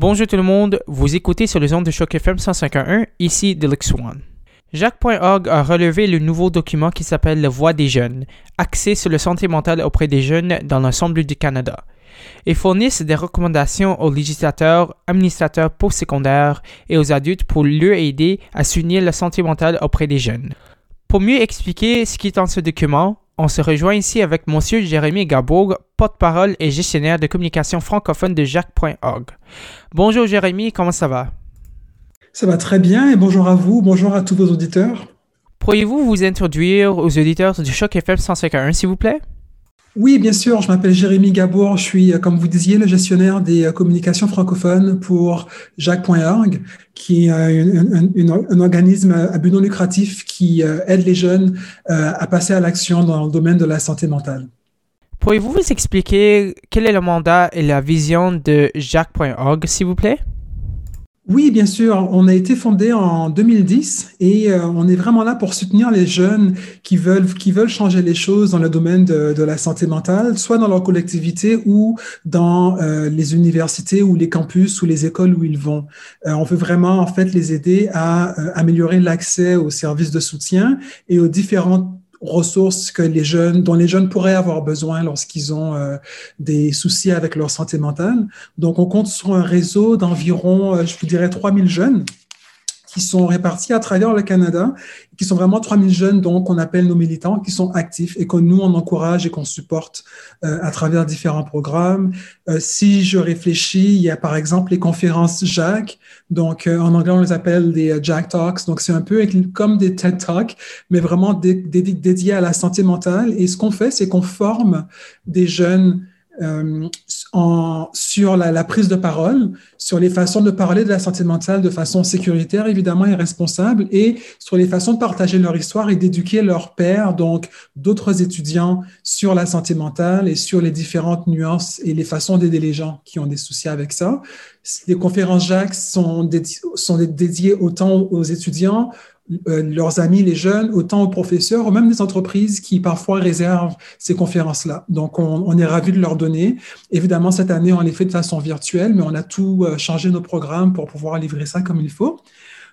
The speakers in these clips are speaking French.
Bonjour tout le monde, vous écoutez sur les ondes de Choc FM 151, ici Deluxe One. Jacques.org a relevé le nouveau document qui s'appelle La Voix des jeunes, axé sur le santé mentale auprès des jeunes dans l'ensemble du Canada, et fournissent des recommandations aux législateurs, administrateurs postsecondaires et aux adultes pour leur aider à soutenir la santé mentale auprès des jeunes. Pour mieux expliquer ce qui est dans ce document, on se rejoint ici avec M. Jérémy Gabourg, porte-parole et gestionnaire de communication francophone de Jacques.org. Bonjour Jérémy, comment ça va? Ça va très bien et bonjour à vous, bonjour à tous vos auditeurs. Pourriez-vous vous introduire aux auditeurs du Choc FM 151, s'il vous plaît? Oui, bien sûr. Je m'appelle Jérémy Gabour. Je suis, euh, comme vous disiez, le gestionnaire des euh, communications francophones pour Jacques.org, qui est un, organisme à but non lucratif qui euh, aide les jeunes à passer à l'action dans le domaine de la santé mentale. Pourriez-vous vous expliquer quel est le mandat et la vision de Jacques.org, s'il vous plaît? Oui, bien sûr. On a été fondé en 2010 et euh, on est vraiment là pour soutenir les jeunes qui veulent, qui veulent changer les choses dans le domaine de, la santé mentale, soit dans leur collectivité ou dans euh, les universités ou les campus ou les écoles où ils vont. Euh, on veut vraiment, en fait, les aider à améliorer l'accès aux services de soutien et aux différentes ressources que les jeunes, dont les jeunes pourraient avoir besoin lorsqu'ils ont euh, des soucis avec leur santé mentale. Donc, on compte sur un réseau d'environ, euh, je vous dirais, 3000 jeunes qui sont répartis à travers le Canada, qui sont vraiment 3000 jeunes, donc qu'on appelle nos militants, qui sont actifs et que nous, on encourage et qu'on supporte euh, à travers différents programmes. Euh, si je réfléchis, il y a par exemple les conférences Jacques, donc euh, en anglais, on les appelle des Jack Talks, donc c'est un peu comme des TED Talks, mais vraiment dédiés à la santé mentale. Et ce qu'on fait, c'est qu'on forme des jeunes euh, en, sur la, la, prise de parole, sur les façons de parler de la santé mentale de façon sécuritaire, évidemment, et responsable, et sur les façons de partager leur histoire et d'éduquer leurs pairs, donc d'autres étudiants, sur la santé mentale et sur les différentes nuances et les façons d'aider les gens qui ont des soucis avec ça. Les conférences Jacques sont, sont dédiées autant aux étudiants, leurs amis, les jeunes, autant aux professeurs, ou même des entreprises qui parfois réservent ces conférences-là. Donc, on, est ravis de leur donner. Évidemment, cette année, on les fait de façon virtuelle, mais on a tout euh, changé nos programmes pour pouvoir livrer ça comme il faut.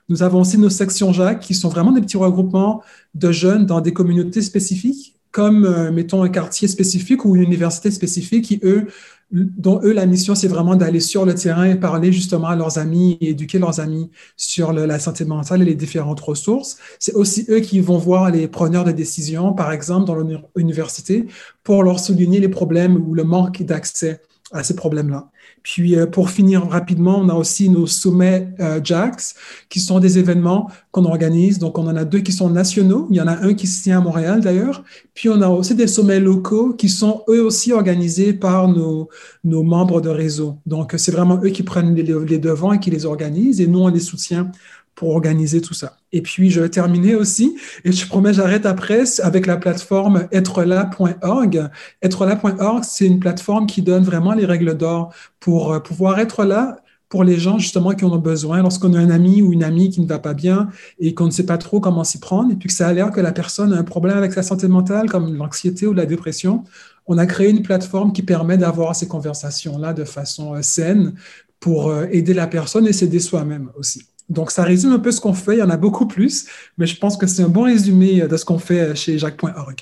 Nous avons aussi nos sections Jacques, qui sont vraiment des petits regroupements de jeunes dans des communautés spécifiques, comme, euh, mettons, un quartier spécifique ou une université spécifique, qui, eux, dont eux, la mission, c'est vraiment d'aller sur le terrain et parler justement à leurs amis et éduquer leurs amis sur la santé mentale et les différentes ressources. C'est aussi eux qui vont voir les preneurs de décision, par exemple, dans l'université, pour leur souligner les problèmes ou le manque d'accès à ces problèmes-là. Puis, euh, pour finir rapidement, on a aussi nos sommets euh, JAX, qui sont des événements qu'on organise. Donc, on en a deux qui sont nationaux. Il y en a un qui se tient à Montréal, d'ailleurs. Puis, on a aussi des sommets locaux qui sont eux aussi organisés par nos, nos membres de réseau. Donc, c'est vraiment eux qui prennent les, les devants et qui les organisent. Et nous, on les soutient pour organiser tout ça. Et puis, je vais terminer aussi, et je promets, j'arrête après, avec la plateforme êtrela.org. Êtrela.org, c'est une plateforme qui donne vraiment les règles d'or pour euh, pouvoir être là pour les gens justement qui en ont besoin. Lorsqu'on a un ami ou une amie qui ne va pas bien et qu'on ne sait pas trop comment s'y prendre, et puis que ça a l'air que la personne a un problème avec sa santé mentale, comme l'anxiété ou la dépression, on a créé une plateforme qui permet d'avoir ces conversations-là de façon euh, saine pour euh, aider la personne et s'aider soi-même aussi. Donc, ça résume un peu ce qu'on fait. Il y en a beaucoup plus, mais je pense que c'est un bon résumé de ce qu'on fait chez Jacques.org.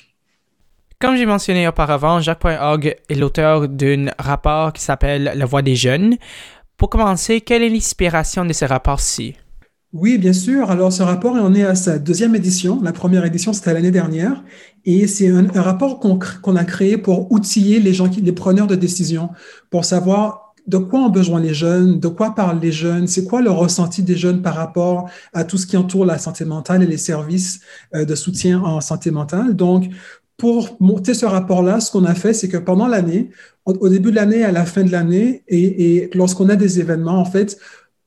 Comme j'ai mentionné auparavant, Jacques.org est l'auteur d'un rapport qui s'appelle La voix des jeunes. Pour commencer, quelle est l'inspiration de ce rapport-ci? Oui, bien sûr. Alors, ce rapport, on est à sa deuxième édition. La première édition, c'était l'année dernière. Et c'est un, rapport qu'on a créé pour outiller les gens, les preneurs de décision, pour savoir de quoi ont besoin les jeunes, de quoi parlent les jeunes, c'est quoi le ressenti des jeunes par rapport à tout ce qui entoure la santé mentale et les services euh, de soutien en santé mentale? Donc, pour monter ce rapport-là, ce qu'on a fait, c'est que pendant l'année, au début de l'année, à la fin de l'année, et, et lorsqu'on a des événements, en fait,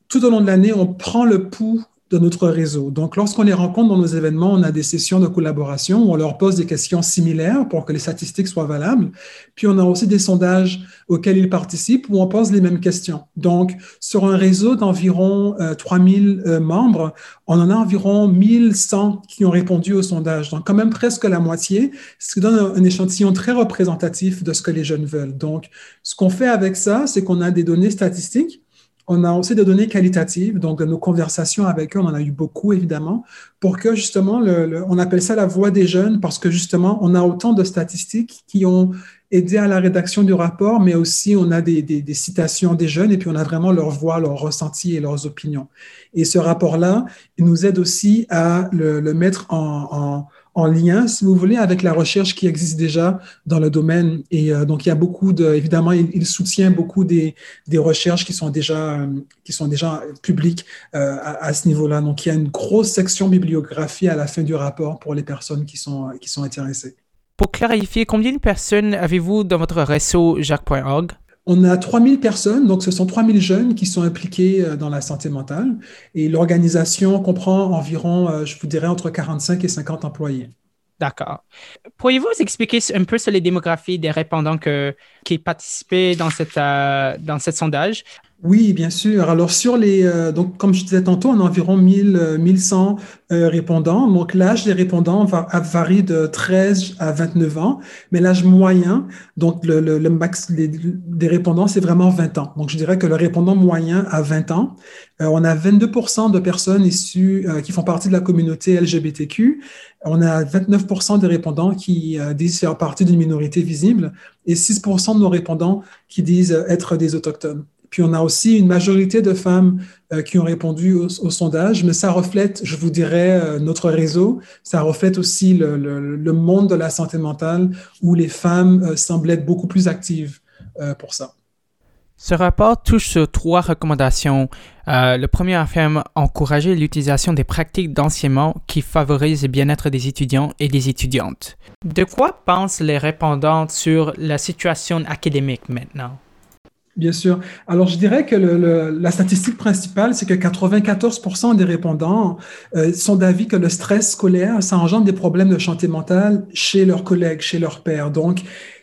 tout au long de l'année, on prend le pouls de notre réseau. Donc, lorsqu'on les rencontre dans nos événements, on a des sessions de collaboration où on leur pose des questions similaires pour que les statistiques soient valables. Puis, on a aussi des sondages auxquels ils participent où on pose les mêmes questions. Donc, sur un réseau d'environ 3000 euh, euh, membres, on en a environ 1100 qui ont répondu au sondage. Donc, quand même presque la moitié, ce qui donne un échantillon très représentatif de ce que les jeunes veulent. Donc, ce qu'on fait avec ça, c'est qu'on a des données statistiques On a aussi des données qualitatives, donc nos conversations avec eux, on en a eu beaucoup évidemment, pour que justement, on appelle ça la voix des jeunes parce que justement, on a autant de statistiques qui ont aidé à la rédaction du rapport, mais aussi on a des, citations des jeunes et puis on a vraiment leur voix, leurs ressentis et leurs opinions. Et ce rapport-là, il nous aide aussi à le, mettre en en lien, si vous voulez, avec la recherche qui existe déjà dans le domaine. Et euh, donc, il y a beaucoup de, évidemment, il, soutient beaucoup des, des, recherches qui sont déjà, euh, qui sont déjà publiques euh, à, ce niveau-là. Donc, il y a une grosse section bibliographie à la fin du rapport pour les personnes qui sont, qui sont intéressées. Pour clarifier, combien de personnes avez-vous dans votre réseau Jacques.org? On a 3000 personnes, donc ce sont 3000 jeunes qui sont impliqués euh, dans la santé mentale. Et l'organisation comprend environ, euh, je vous dirais, entre 45 et 50 employés. D'accord. Pourriez-vous expliquer un peu sur les démographies des répondants qui participaient dans, cette, euh, dans ce sondage? Oui, bien sûr. Alors, sur les, euh, donc, comme je disais tantôt, on a environ 1000, 1100 euh, euh, répondants. Donc, l'âge des répondants va, varie de 13 à 29 ans, mais l'âge moyen, donc le, le, max des, répondants, c'est vraiment 20 ans. Donc, je dirais que le répondant moyen a 20 ans. on a 22% de personnes issues qui font partie de la communauté LGBTQ. On a 29% des répondants qui disent faire partie d'une minorité visible et 6% de nos répondants qui disent être des autochtones. Puis on a aussi une majorité de femmes euh, qui ont répondu au, sondage, mais ça reflète, je vous dirais, euh, notre réseau. Ça reflète aussi le, monde de la santé mentale où les femmes euh, semblent être beaucoup plus actives pour ça. Ce rapport touche sur trois recommandations. le premier affirme encourager l'utilisation des pratiques d'enseignement qui favorisent le bien-être des étudiants et des étudiantes. De quoi pensent les répondants sur la situation académique maintenant? Bien sûr. Alors, je dirais que la statistique principale, c'est que 94% des répondants euh, sont d'avis que le stress scolaire, ça engendre des problèmes de santé mentale chez leurs collègues, chez leurs pairs. Donc,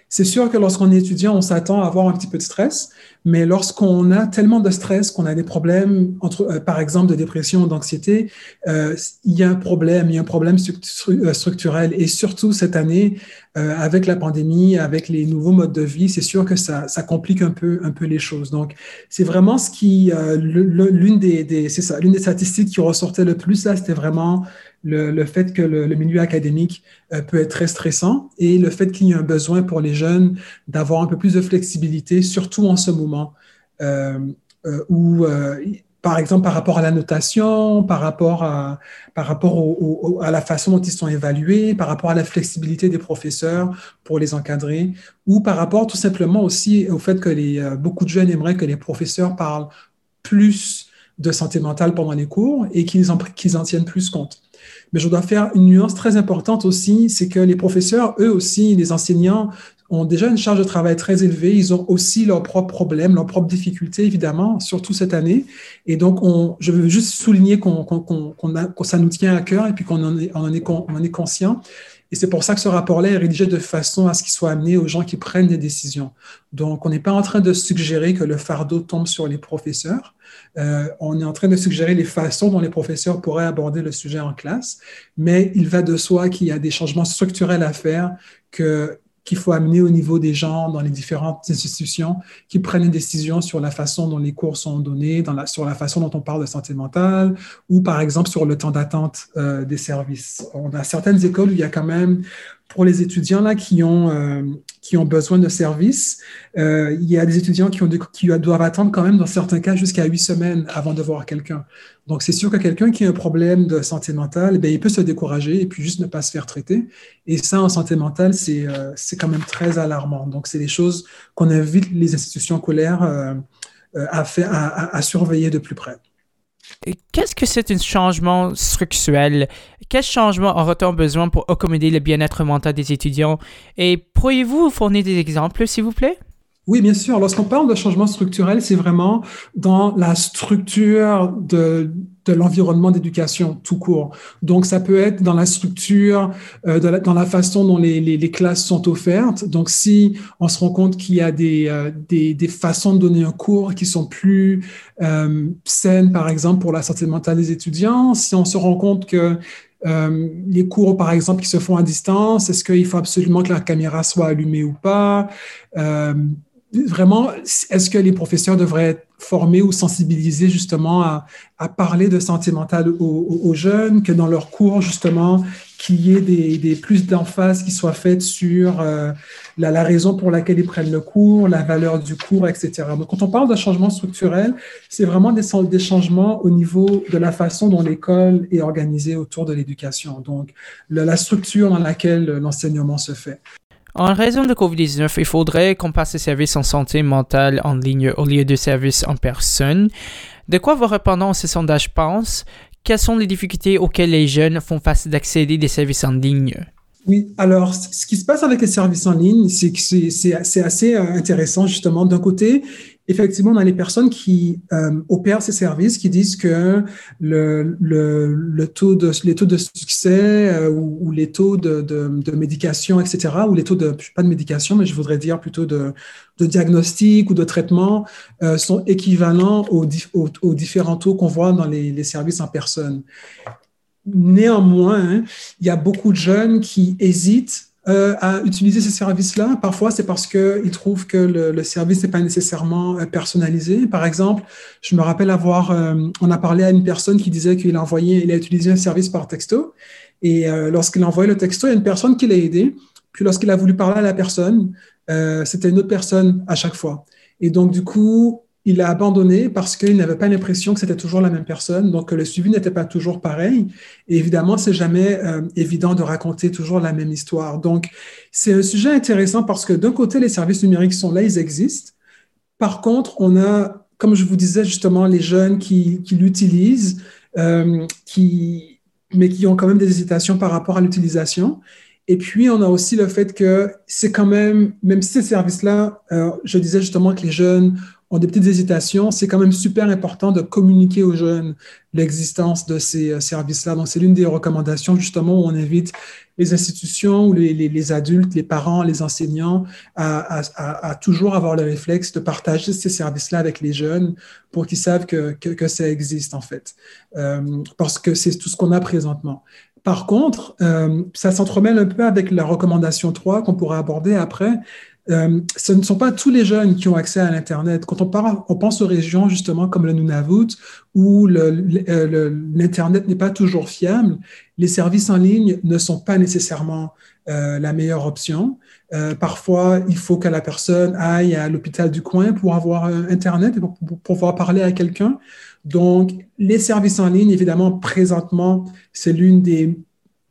c'est sûr que lorsqu'on est étudiant, on s'attend à avoir un petit peu de stress, mais lorsqu'on a tellement de stress, qu'on a des problèmes, entre, euh, par exemple, de dépression, d'anxiété, euh, il y a un problème, il y a un problème euh, structurel. Et surtout cette année, avec la pandémie, avec les nouveaux modes de vie, c'est sûr que ça, ça, complique un peu, un peu les choses. Donc, c'est vraiment ce qui, l'une des, l'une des statistiques qui ressortait le plus là, c'était vraiment le, fait que le, milieu académique euh, peut être très stressant et le fait qu'il y a un besoin pour les jeunes d'avoir un peu plus de flexibilité, surtout en ce moment euh, euh, où, par exemple, par rapport à la notation, par rapport à, par rapport à la façon dont ils sont évalués, par rapport à la flexibilité des professeurs pour les encadrer, ou par rapport tout simplement aussi au fait que les, beaucoup de jeunes aimeraient que les professeurs parlent plus de santé mentale pendant les cours et qu'ils en, qu'ils en tiennent plus compte. Mais je dois faire une nuance très importante aussi, c'est que les professeurs, eux aussi, les enseignants, ont déjà une charge de travail très élevée. Ils ont aussi leurs propres problèmes, leurs propres difficultés, évidemment, surtout cette année. Et donc, on, je veux juste souligner qu'on, qu'on, a, que ça nous tient à cœur et puis qu'on en est, on en est, on en est conscient. Et c'est pour ça que ce rapport-là est rédigé de façon à ce qu'il soit amené aux gens qui prennent des décisions. Donc, on n'est pas en train de suggérer que le fardeau tombe sur les professeurs. Euh, on est en train de suggérer les façons dont les professeurs pourraient aborder le sujet en classe, mais il va de soi qu'il y a des changements structurels à faire que qu'il faut amener au niveau des gens dans les différentes institutions qui prennent une décision sur la façon dont les cours sont donnés, dans la, sur la façon dont on parle de santé mentale ou par exemple sur le temps d'attente euh, des services. On a certaines écoles où il y a quand même pour les étudiants là, qui, ont, euh, qui ont besoin de services, euh, il y a des étudiants qui, ont qui doivent attendre quand même, dans certains cas, jusqu'à huit semaines avant de voir quelqu'un. Donc, c'est sûr que quelqu'un qui a un problème de santé mentale, eh il peut se décourager et puis juste ne pas se faire traiter. Et ça, en santé mentale, c'est euh, quand même très alarmant. Donc, c'est des choses qu'on invite les institutions scolaires à, à surveiller de plus près. Qu'est-ce que c'est un changement structurel? Quel changement aura-t-on besoin pour accommoder le bien-être mental des étudiants? Et pourriez-vous fournir des exemples, s'il vous plaît? Oui, bien sûr. Lorsqu'on parle de changement structurel, c'est vraiment dans la structure de, de l'environnement d'éducation tout court. Donc, ça peut être dans la structure, euh, dans la façon dont les, les, les, classes sont offertes. Donc, si on se rend compte qu'il y a des, euh, des, des, façons de donner un cours qui sont plus euh, saines, par exemple, pour la santé mentale des étudiants, si on se rend compte que euh, les cours, par exemple, qui se font à distance, est-ce qu'il faut absolument que la caméra soit allumée ou pas? Euh, vraiment, est-ce que les professeurs devraient être formés ou sensibilisés justement à, parler de santé mentale aux, jeunes, que dans leurs cours, justement, qu'il y ait plus d'emphase qui soient faites sur euh, la, raison pour laquelle ils prennent le cours, la valeur du cours, etc. Donc, quand on parle de changement structurel, c'est vraiment des, changements au niveau de la façon dont l'école est organisée autour de l'éducation. Donc, la structure dans laquelle l'enseignement se fait. En raison de COVID-19, il faudrait qu'on passe les services en santé mentale en ligne au lieu de services en personne. De quoi vos répondants à ce sondage pensent? Quelles sont les difficultés auxquelles les jeunes font face d'accéder des services en ligne? Oui, alors ce qui se passe avec les services en ligne, c'est que c'est assez euh, intéressant justement. D'un côté, effectivement, on a les personnes qui euh, opèrent ces services qui disent que le, taux de, les taux de succès euh, ou, les taux de, médication, etc., ou les taux de, pas de médication, mais je voudrais dire plutôt de, diagnostic ou de traitement, euh, sont équivalents aux, différents taux qu'on voit dans les, services en personne. Néanmoins, il y a beaucoup de jeunes qui hésitent euh, à utiliser ces services-là. Parfois, c'est parce qu'ils trouvent que le, le service n'est pas nécessairement euh, personnalisé. Par exemple, je me rappelle avoir, euh, on a parlé à une personne qui disait qu'il a il a utilisé un service par texto. Et euh, lorsqu'il a envoyé le texto, il y a une personne qui l'a aidé. Puis lorsqu'il a voulu parler à la personne, euh, c'était une autre personne à chaque fois. Et donc, du coup, il a abandonné parce qu'il n'avait pas l'impression que c'était toujours la même personne, donc le suivi n'était pas toujours pareil. Et évidemment, c'est jamais euh, évident de raconter toujours la même histoire. Donc, c'est un sujet intéressant parce que d'un côté, les services numériques sont là, ils existent. Par contre, on a, comme je vous disais justement, les jeunes qui, l'utilisent, euh, qui, mais qui ont quand même des hésitations par rapport à l'utilisation. Et puis, on a aussi le fait que c'est quand même, même si ces services-là, euh, je disais justement que les jeunes ont des petites hésitations, c'est quand même super important de communiquer aux jeunes l'existence de ces euh, services-là. Donc, c'est l'une des recommandations justement où on invite les institutions les, adultes, les parents, les enseignants à, toujours avoir le réflexe de partager ces services-là avec les jeunes pour qu'ils savent que, ça existe en fait, euh, parce que c'est tout ce qu'on a présentement. Par contre, euh, ça s'entremêle un peu avec la recommandation 3 qu'on pourra aborder après, euh, ce ne sont pas tous les jeunes qui ont accès à l'Internet. Quand on, parle, on pense aux régions justement comme le Nunavut, où euh, l'Internet n'est pas toujours fiable, les services en ligne ne sont pas nécessairement euh, la meilleure option. Euh, parfois, il faut que la personne aille à l'hôpital du coin pour avoir Internet et pour, pour pouvoir parler à quelqu'un. Donc, les services en ligne, évidemment, présentement, c'est l'une des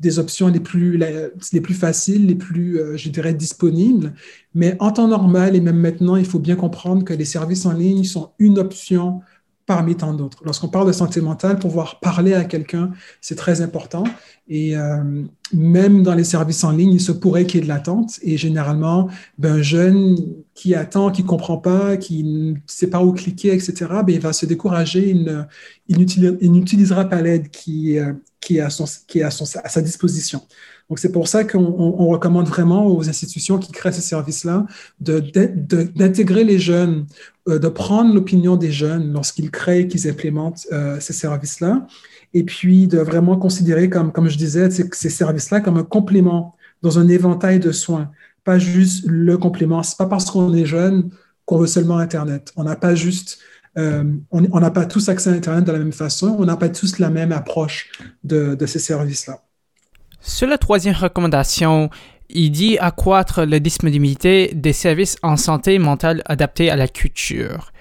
des options les plus, les plus faciles, les plus, euh, je dirais, disponibles. Mais en temps normal et même maintenant, il faut bien comprendre que les services en ligne sont une option parmi tant d'autres. Lorsqu'on parle de santé mentale, pouvoir parler à quelqu'un, c'est très important. Et euh, même dans les services en ligne, il se pourrait qu'il y ait de l'attente. Et généralement, ben, un jeune qui attend, qui comprend pas, qui ne sait pas où cliquer, etc., ben, il va se décourager. Il, il n'utilisera pas l'aide qui, euh, qui est, à, son, qui est à, son, à sa disposition. Donc, c'est pour ça qu'on on recommande vraiment aux institutions qui créent ces services-là d'intégrer les jeunes, euh, de prendre l'opinion des jeunes lorsqu'ils créent, qu'ils implémentent euh, ces services-là, et puis de vraiment considérer, comme, comme je disais, ces services-là comme un complément dans un éventail de soins, pas juste le complément. C'est pas parce qu'on est jeune qu'on veut seulement Internet. On n'a pas juste euh, on n'a pas tous accès à Internet de la même façon, on n'a pas tous la même approche de, ces services-là. Sur la troisième recommandation, il dit accroître la disponibilité des services en santé mentale adaptés à la culture.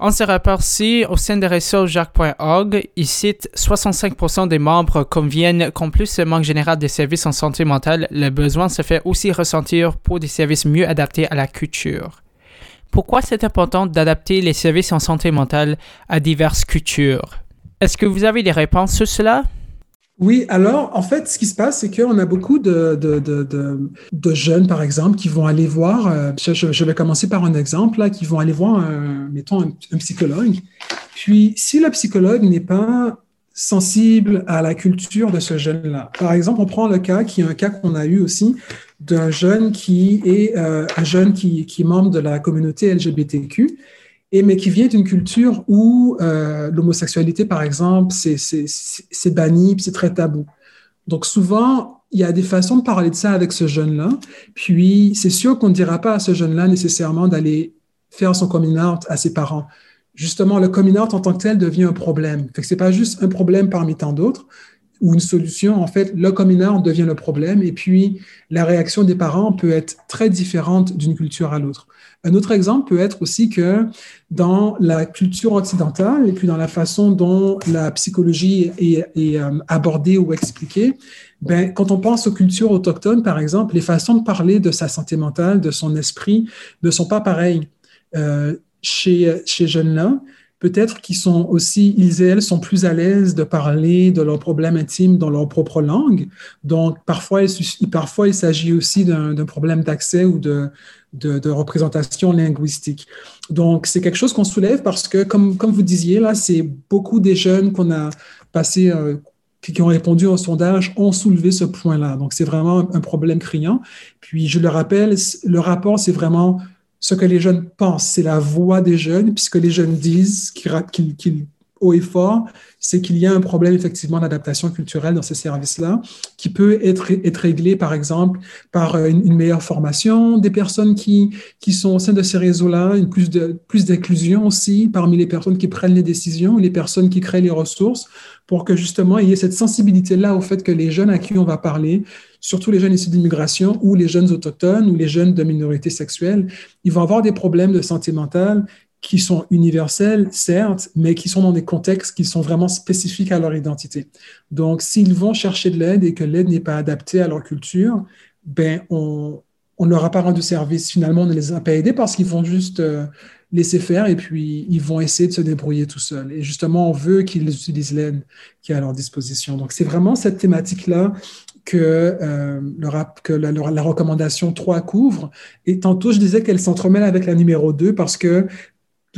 En ce rapport-ci, au sein de réseau Jacques.org, il cite 65% des membres conviennent qu'en plus ce manque général de services en santé mentale, le besoin se fait aussi ressentir pour des services mieux adaptés à la culture. Pourquoi c'est important d'adapter les services en santé mentale à diverses cultures? Est-ce que vous avez des réponses sur cela? Oui, alors en fait, ce qui se passe, c'est qu'on a beaucoup de, de, de, jeunes, par exemple, qui vont aller voir, euh, je, je, vais commencer par un exemple, là, qui vont aller voir, un, mettons, un, un psychologue. Puis, si le psychologue n'est pas sensible à la culture de ce jeune-là, par exemple, on prend le cas, qui est un cas qu'on a eu aussi, d'un jeune qui est euh, un jeune qui, qui, est membre de la communauté LGBTQ, et, mais qui vient d'une culture où euh, l'homosexualité, par exemple, c'est banni, c'est très tabou. Donc souvent, il y a des façons de parler de ça avec ce jeune-là. Puis c'est sûr qu'on ne dira pas à ce jeune-là nécessairement d'aller faire son coming out à ses parents. Justement, le coming out en tant que tel devient un problème. Ce n'est pas juste un problème parmi tant d'autres ou une solution. En fait, le out devient le problème et puis la réaction des parents peut être très différente d'une culture à l'autre. Un autre exemple peut être aussi que dans la culture occidentale et puis dans la façon dont la psychologie est, euh, abordée ou expliquée, ben, quand on pense aux cultures autochtones, par exemple, les façons de parler de sa santé mentale, de son esprit, ne sont pas pareilles. Euh, chez, chez jeunes-là, peut-être qu'ils sont aussi, ils et elles sont plus à l'aise de parler de leurs problèmes intimes dans leur propre langue. Donc, parfois, il, parfois, il s'agit aussi d'un problème d'accès ou de, représentation linguistique. Donc, c'est quelque chose qu'on soulève parce que, comme, comme vous disiez, là, c'est beaucoup des jeunes qu'on a passé, euh, qui ont répondu au sondage ont soulevé ce point-là. Donc, c'est vraiment un problème criant. Puis, je le rappelle, le rapport, c'est vraiment ce que les jeunes pensent, c'est la voix des jeunes, puisque les jeunes disent qu'ils qu haut et fort, c'est qu'il y a un problème effectivement d'adaptation culturelle dans ces services-là, qui peut être, réglé, par exemple, par euh, une, meilleure formation des personnes qui, qui sont au sein de ces réseaux-là, une plus de plus d'inclusion aussi parmi les personnes qui prennent les décisions, les personnes qui créent les ressources, pour que justement il y ait cette sensibilité-là au fait que les jeunes à qui on va parler, surtout les jeunes issus d'immigration ou les jeunes autochtones ou les jeunes de minorités sexuelles, ils vont avoir des problèmes de santé mentale qui sont universels, certes, mais qui sont dans des contextes qui sont vraiment spécifiques à leur identité. Donc, s'ils vont chercher de l'aide et que l'aide n'est pas adaptée à leur culture, ben, on ne leur a pas rendu service. Finalement, on ne les a pas aidés parce qu'ils vont juste euh, laisser faire et puis ils vont essayer de se débrouiller tout seuls. Et justement, on veut qu'ils utilisent l'aide qui est à leur disposition. Donc, c'est vraiment cette thématique-là que, euh, le rap, que la, recommandation 3 couvre. Et tantôt, je disais qu'elle s'entremêle avec la numéro 2 parce que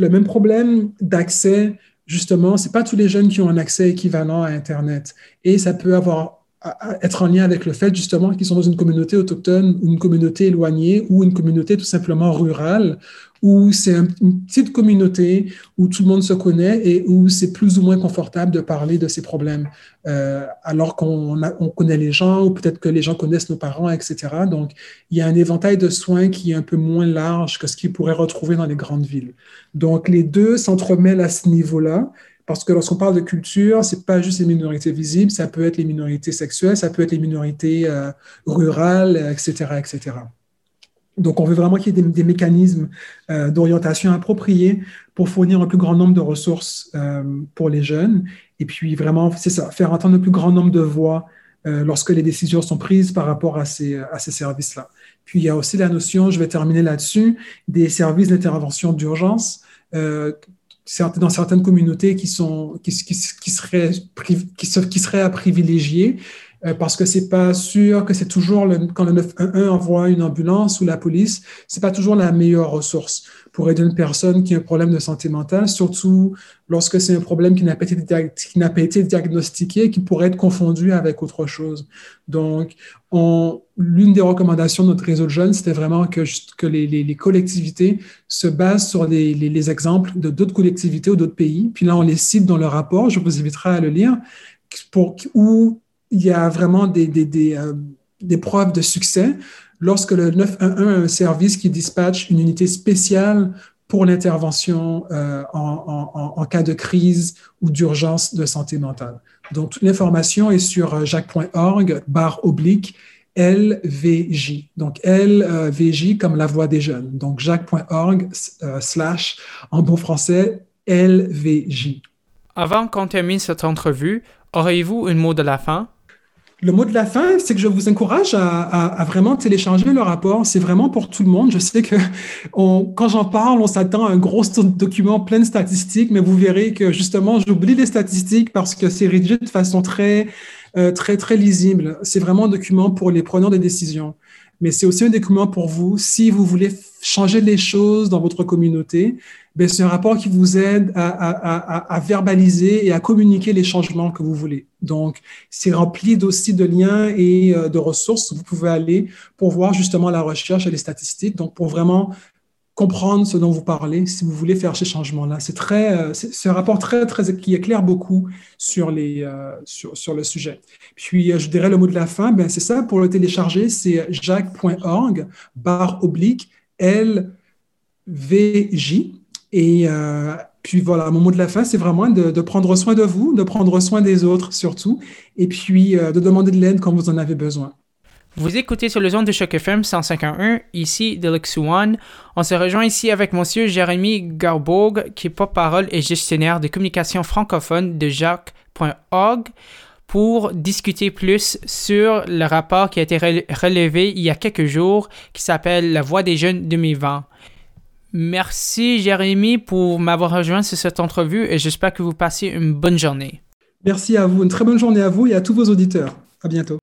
le même problème d'accès, justement, c'est pas tous les jeunes qui ont un accès équivalent à Internet. Et ça peut avoir être en lien avec le fait justement qu'ils sont dans une communauté autochtone, une communauté éloignée ou une communauté tout simplement rurale où c'est une petite communauté où tout le monde se connaît et où c'est plus ou moins confortable de parler de ces problèmes, euh, alors qu'on on connaît les gens ou peut-être que les gens connaissent nos parents, etc. Donc, il y a un éventail de soins qui est un peu moins large que ce qu'ils pourraient retrouver dans les grandes villes. Donc, les deux s'entremêlent à ce niveau-là. Parce que lorsqu'on parle de culture, c'est pas juste les minorités visibles, ça peut être les minorités sexuelles, ça peut être les minorités euh, rurales, etc., etc. Donc, on veut vraiment qu'il y ait des, mécanismes euh, d'orientation appropriés pour fournir un plus grand nombre de ressources euh, pour les jeunes. Et puis, vraiment, c'est ça, faire entendre un plus grand nombre de voix euh, lorsque les décisions sont prises par rapport à ces services-là. Puis, il y a aussi la notion, je vais terminer là-dessus, des services d'intervention d'urgence. Dans certaines communautés qui, sont, qui, qui, qui seraient, qui, seraient à privilégier, euh, parce que c'est pas sûr que c'est toujours le, quand le 911 envoie une ambulance ou la police, c'est pas toujours la meilleure ressource pour aider une personne qui a un problème de santé mentale, surtout lorsque c'est un problème qui n'a pas, pas, été diagnostiqué et qui pourrait être confondu avec autre chose. Donc, l'une des recommandations de notre réseau de jeunes, c'était vraiment que, que les, les, les, collectivités se basent sur les, les exemples de d'autres collectivités ou d'autres pays. Puis là, on les cite dans le rapport, je vous inviterai à le lire, pour, où il y a vraiment des, des, des, euh, preuves de succès lorsque le 911 a un service qui dispatche une unité spéciale pour l'intervention euh, en, en, cas de crise ou d'urgence de santé mentale. Donc, l'information est sur euh, jacques.org, barre oblique, LVJ. Donc, LVJ comme la voix des jeunes. Donc, jacques.org slash, en bon français, LVJ. Avant qu'on termine cette entrevue, auriez-vous un mot de la fin? Le mot de la fin, c'est que je vous encourage à, vraiment télécharger le rapport. C'est vraiment pour tout le monde. Je sais que quand j'en parle, on s'attend à un gros document plein de statistiques, mais vous verrez que justement, j'oublie les statistiques parce que c'est rédigé de façon très, euh, très, très lisible. C'est vraiment un document pour les preneurs de décisions mais c'est aussi un document pour vous si vous voulez changer les choses dans votre communauté. Ben, c'est un rapport qui vous aide à, à, à, verbaliser et à communiquer les changements que vous voulez. Donc, c'est rempli aussi de liens et euh, de ressources. Vous pouvez aller pour voir justement la recherche et les statistiques. Donc, pour vraiment comprendre ce dont vous parlez si vous voulez faire ces changements-là. C'est très, euh, c'est un rapport très, très, qui éclaire beaucoup sur, les, euh, sur, sur le sujet. Puis, euh, je dirais le mot de la fin, ben, c'est ça, pour le télécharger, c'est jacques.org, barre oblique, L, VJ. Et puis voilà, mon mot de la fin, c'est vraiment de, prendre soin de vous, de prendre soin des autres surtout, et puis de demander de l'aide quand vous en avez besoin. Vous écoutez sur le zone de choc FM 151, ici Deluxe One. On se rejoint ici avec monsieur Jérémy Garbourg, qui est porte-parole et gestionnaire de communication francophone de Jacques.org pour discuter plus sur le rapport qui a été relevé il y a quelques jours qui s'appelle La Voix des jeunes 2020. Merci Jérémy pour m'avoir rejoint sur cette entrevue et j'espère que vous passez une bonne journée. Merci à vous, une très bonne journée à vous et à tous vos auditeurs. À bientôt.